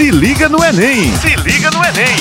Se liga no Enem! Se liga no Enem!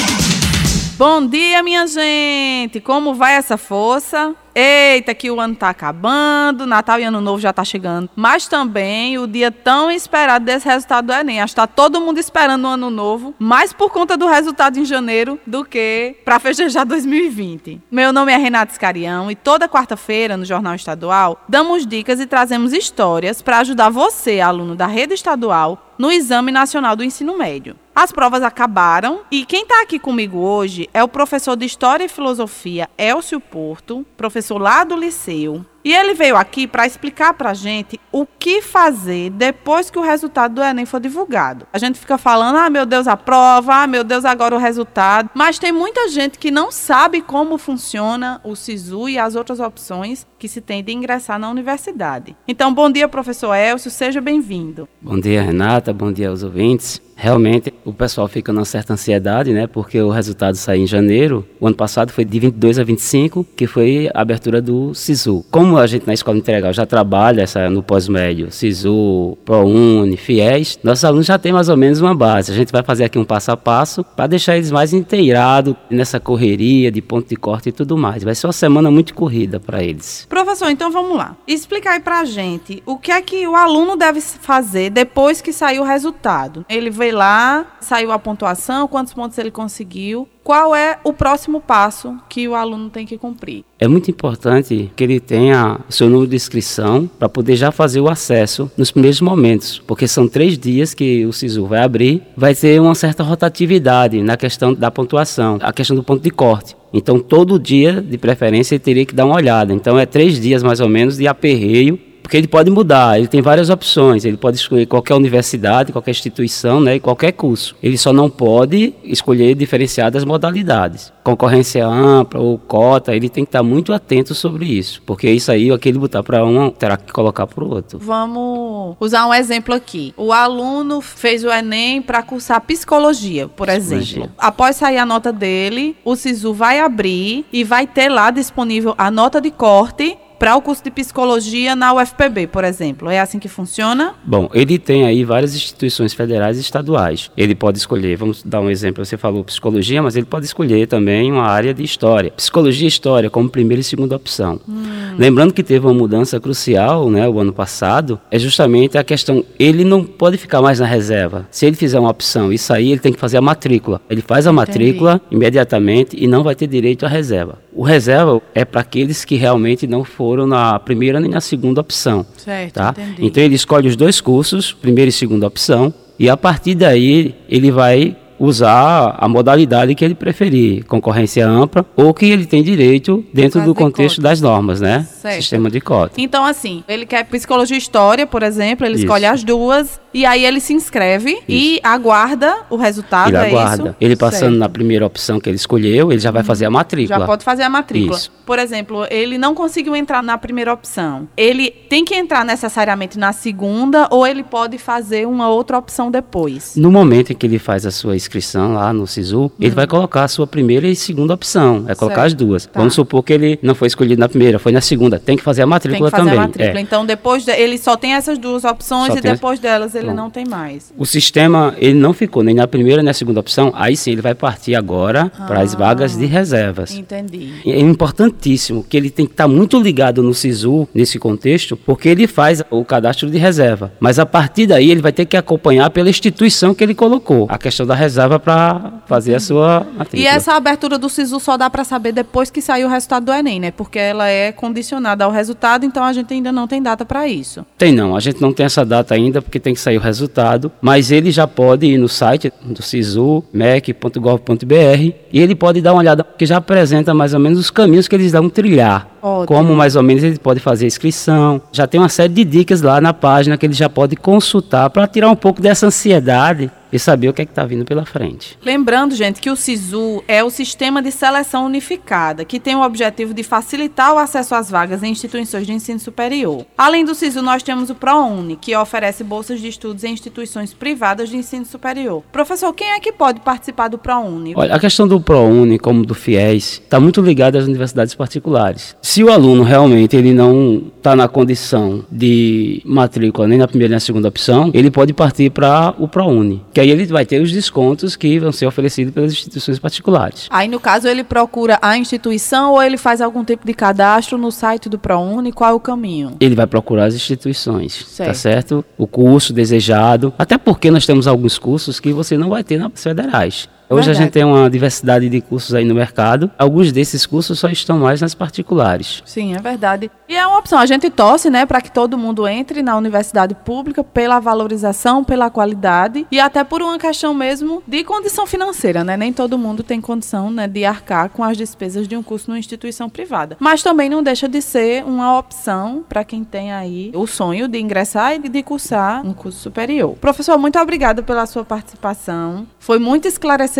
Bom dia, minha gente! Como vai essa força? Eita, que o ano tá acabando, Natal e Ano Novo já tá chegando. Mas também o dia tão esperado desse resultado do Enem. Acho que tá todo mundo esperando o Ano Novo, mais por conta do resultado em janeiro do que para festejar 2020. Meu nome é Renato Escarião e toda quarta-feira no Jornal Estadual damos dicas e trazemos histórias para ajudar você, aluno da rede estadual, no Exame Nacional do Ensino Médio. As provas acabaram e quem está aqui comigo hoje é o professor de História e Filosofia Elcio Porto, professor lá do Liceu, e ele veio aqui para explicar para a gente o que fazer depois que o resultado do Enem for divulgado. A gente fica falando, ah, meu Deus, a prova, ah, meu Deus, agora o resultado. Mas tem muita gente que não sabe como funciona o SISU e as outras opções que se tem de ingressar na universidade. Então, bom dia, professor Elcio, seja bem-vindo. Bom dia, Renata, bom dia aos ouvintes. Realmente, o pessoal fica numa certa ansiedade, né? Porque o resultado saiu em janeiro. O ano passado foi de 22 a 25, que foi a abertura do SISU. Como a gente na escola integral já trabalha essa, no pós-médio, SISU, ProUni, FIES, nossos alunos já têm mais ou menos uma base. A gente vai fazer aqui um passo a passo para deixar eles mais inteirados nessa correria de ponto de corte e tudo mais. Vai ser uma semana muito corrida para eles. Professor, então vamos lá. Explica aí para a gente o que é que o aluno deve fazer depois que sair o resultado. Ele veio lá, saiu a pontuação, quantos pontos ele conseguiu. Qual é o próximo passo que o aluno tem que cumprir? É muito importante que ele tenha o seu número de inscrição para poder já fazer o acesso nos primeiros momentos, porque são três dias que o SISU vai abrir, vai ter uma certa rotatividade na questão da pontuação, a questão do ponto de corte. Então, todo dia, de preferência, ele teria que dar uma olhada. Então, é três dias mais ou menos de aperreio porque ele pode mudar, ele tem várias opções, ele pode escolher qualquer universidade, qualquer instituição, né, e qualquer curso. Ele só não pode escolher diferenciadas modalidades. Concorrência ampla ou cota, ele tem que estar muito atento sobre isso, porque isso aí, aquele botar para um, terá que colocar para o outro. Vamos usar um exemplo aqui. O aluno fez o Enem para cursar psicologia, por psicologia. exemplo. Após sair a nota dele, o SISU vai abrir e vai ter lá disponível a nota de corte para o curso de psicologia na UFPB, por exemplo. É assim que funciona? Bom, ele tem aí várias instituições federais e estaduais. Ele pode escolher, vamos dar um exemplo, você falou psicologia, mas ele pode escolher também uma área de história. Psicologia e história como primeira e segunda opção. Hum. Lembrando que teve uma mudança crucial, né, o ano passado, é justamente a questão, ele não pode ficar mais na reserva. Se ele fizer uma opção e sair, ele tem que fazer a matrícula. Ele faz a Entendi. matrícula imediatamente e não vai ter direito à reserva. O reserva é para aqueles que realmente não foram na primeira nem na segunda opção. Certo, tá? Então ele escolhe os dois cursos, primeira e segunda opção, e a partir daí ele vai usar a modalidade que ele preferir, concorrência ampla ou que ele tem direito dentro do contexto das normas, né? Certo. Sistema de cota. Então, assim, ele quer psicologia e história, por exemplo, ele Isso. escolhe as duas e aí ele se inscreve isso. e aguarda o resultado. Ele é aguarda. Isso? Ele passando certo. na primeira opção que ele escolheu, ele já vai fazer a matrícula. Já pode fazer a matrícula. Isso. Por exemplo, ele não conseguiu entrar na primeira opção. Ele tem que entrar necessariamente na segunda ou ele pode fazer uma outra opção depois? No momento em que ele faz a sua inscrição lá no SISU, uhum. ele vai colocar a sua primeira e segunda opção. É colocar certo. as duas. Tá. Vamos supor que ele não foi escolhido na primeira, foi na segunda. Tem que fazer a matrícula também. Tem que fazer também. a matrícula. É. Então, depois de, ele só tem essas duas opções só e depois delas ele Bom, não tem mais. O sistema, ele não ficou nem na primeira nem na segunda opção. Aí sim, ele vai partir agora ah, para as vagas de reservas. Entendi. É importantíssimo que ele tem que estar muito ligado no SISU, nesse contexto, porque ele faz o cadastro de reserva. Mas a partir daí, ele vai ter que acompanhar pela instituição que ele colocou a questão da reserva para fazer a sua matrícula. E essa abertura do SISU só dá para saber depois que sair o resultado do Enem, né? Porque ela é condicionada ao resultado, então a gente ainda não tem data para isso. Tem não, a gente não tem essa data ainda porque tem que sair o resultado, mas ele já pode ir no site do SISU, mec.gov.br, e ele pode dar uma olhada, que já apresenta mais ou menos os caminhos que eles vão trilhar. Ótimo. Como mais ou menos ele pode fazer a inscrição. Já tem uma série de dicas lá na página que ele já pode consultar para tirar um pouco dessa ansiedade e saber o que é está vindo pela frente. Lembrando, gente, que o SISU é o Sistema de Seleção Unificada, que tem o objetivo de facilitar o acesso às vagas em instituições de ensino superior. Além do SISU, nós temos o ProUni, que oferece bolsas de estudos em instituições privadas de ensino superior. Professor, quem é que pode participar do ProUni? Olha, a questão do ProUni, como do FIES, está muito ligada às universidades particulares. Se o aluno realmente ele não está na condição de matrícula nem na primeira nem na segunda opção, ele pode partir para o ProUni, que que aí ele vai ter os descontos que vão ser oferecidos pelas instituições particulares. Aí, no caso, ele procura a instituição ou ele faz algum tipo de cadastro no site do ProUni? Qual é o caminho? Ele vai procurar as instituições, Certo. tá certo? O curso desejado, até porque nós temos alguns cursos que você não vai ter nas federais. Hoje a Verdade. gente tem uma diversidade de cursos aí no mercado. Alguns desses cursos só estão mais nas particulares. Sim, é verdade. E é uma opção. A gente torce, né, para que todo mundo entre na universidade pública pela valorização, pela qualidade e até por uma questão mesmo de condição financeira, né? Nem todo mundo tem condição, né, de arcar com as despesas de um curso numa instituição privada. Mas também não deixa de ser uma opção para quem tem aí o sonho de ingressar e de cursar um curso superior. Professor, muito obrigada pela sua participação. Foi muito esclarecedor,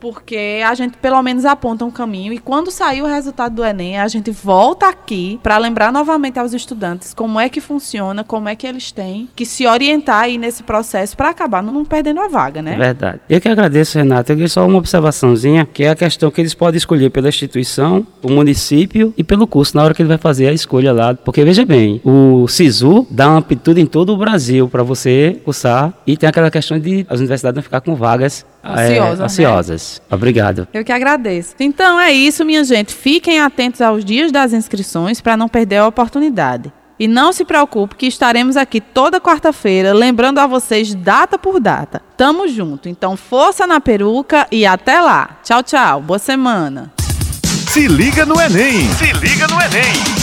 porque a gente pelo menos aponta um caminho e quando sair o resultado do Enem, a gente volta aqui para lembrar novamente aos estudantes como é que funciona, como é que eles têm que se orientar aí nesse processo para acabar não perdendo a vaga, É né? verdade. Eu que agradeço, Renato. Eu queria só uma observaçãozinha, que é a questão que eles podem escolher pela instituição, o município e pelo curso, na hora que ele vai fazer a escolha lá. Porque veja bem, o SISU dá amplitude em todo o Brasil para você cursar e tem aquela questão de as universidades não ficar com vagas eh, Ansiosas, né? ansiosas. Obrigado. Eu que agradeço. Então é isso, minha gente. Fiquem atentos aos dias das inscrições para não perder a oportunidade. E não se preocupe que estaremos aqui toda quarta-feira, lembrando a vocês data por data. Tamo junto. Então força na peruca e até lá. Tchau, tchau. Boa semana. Se liga no Enem! Se liga no Enem!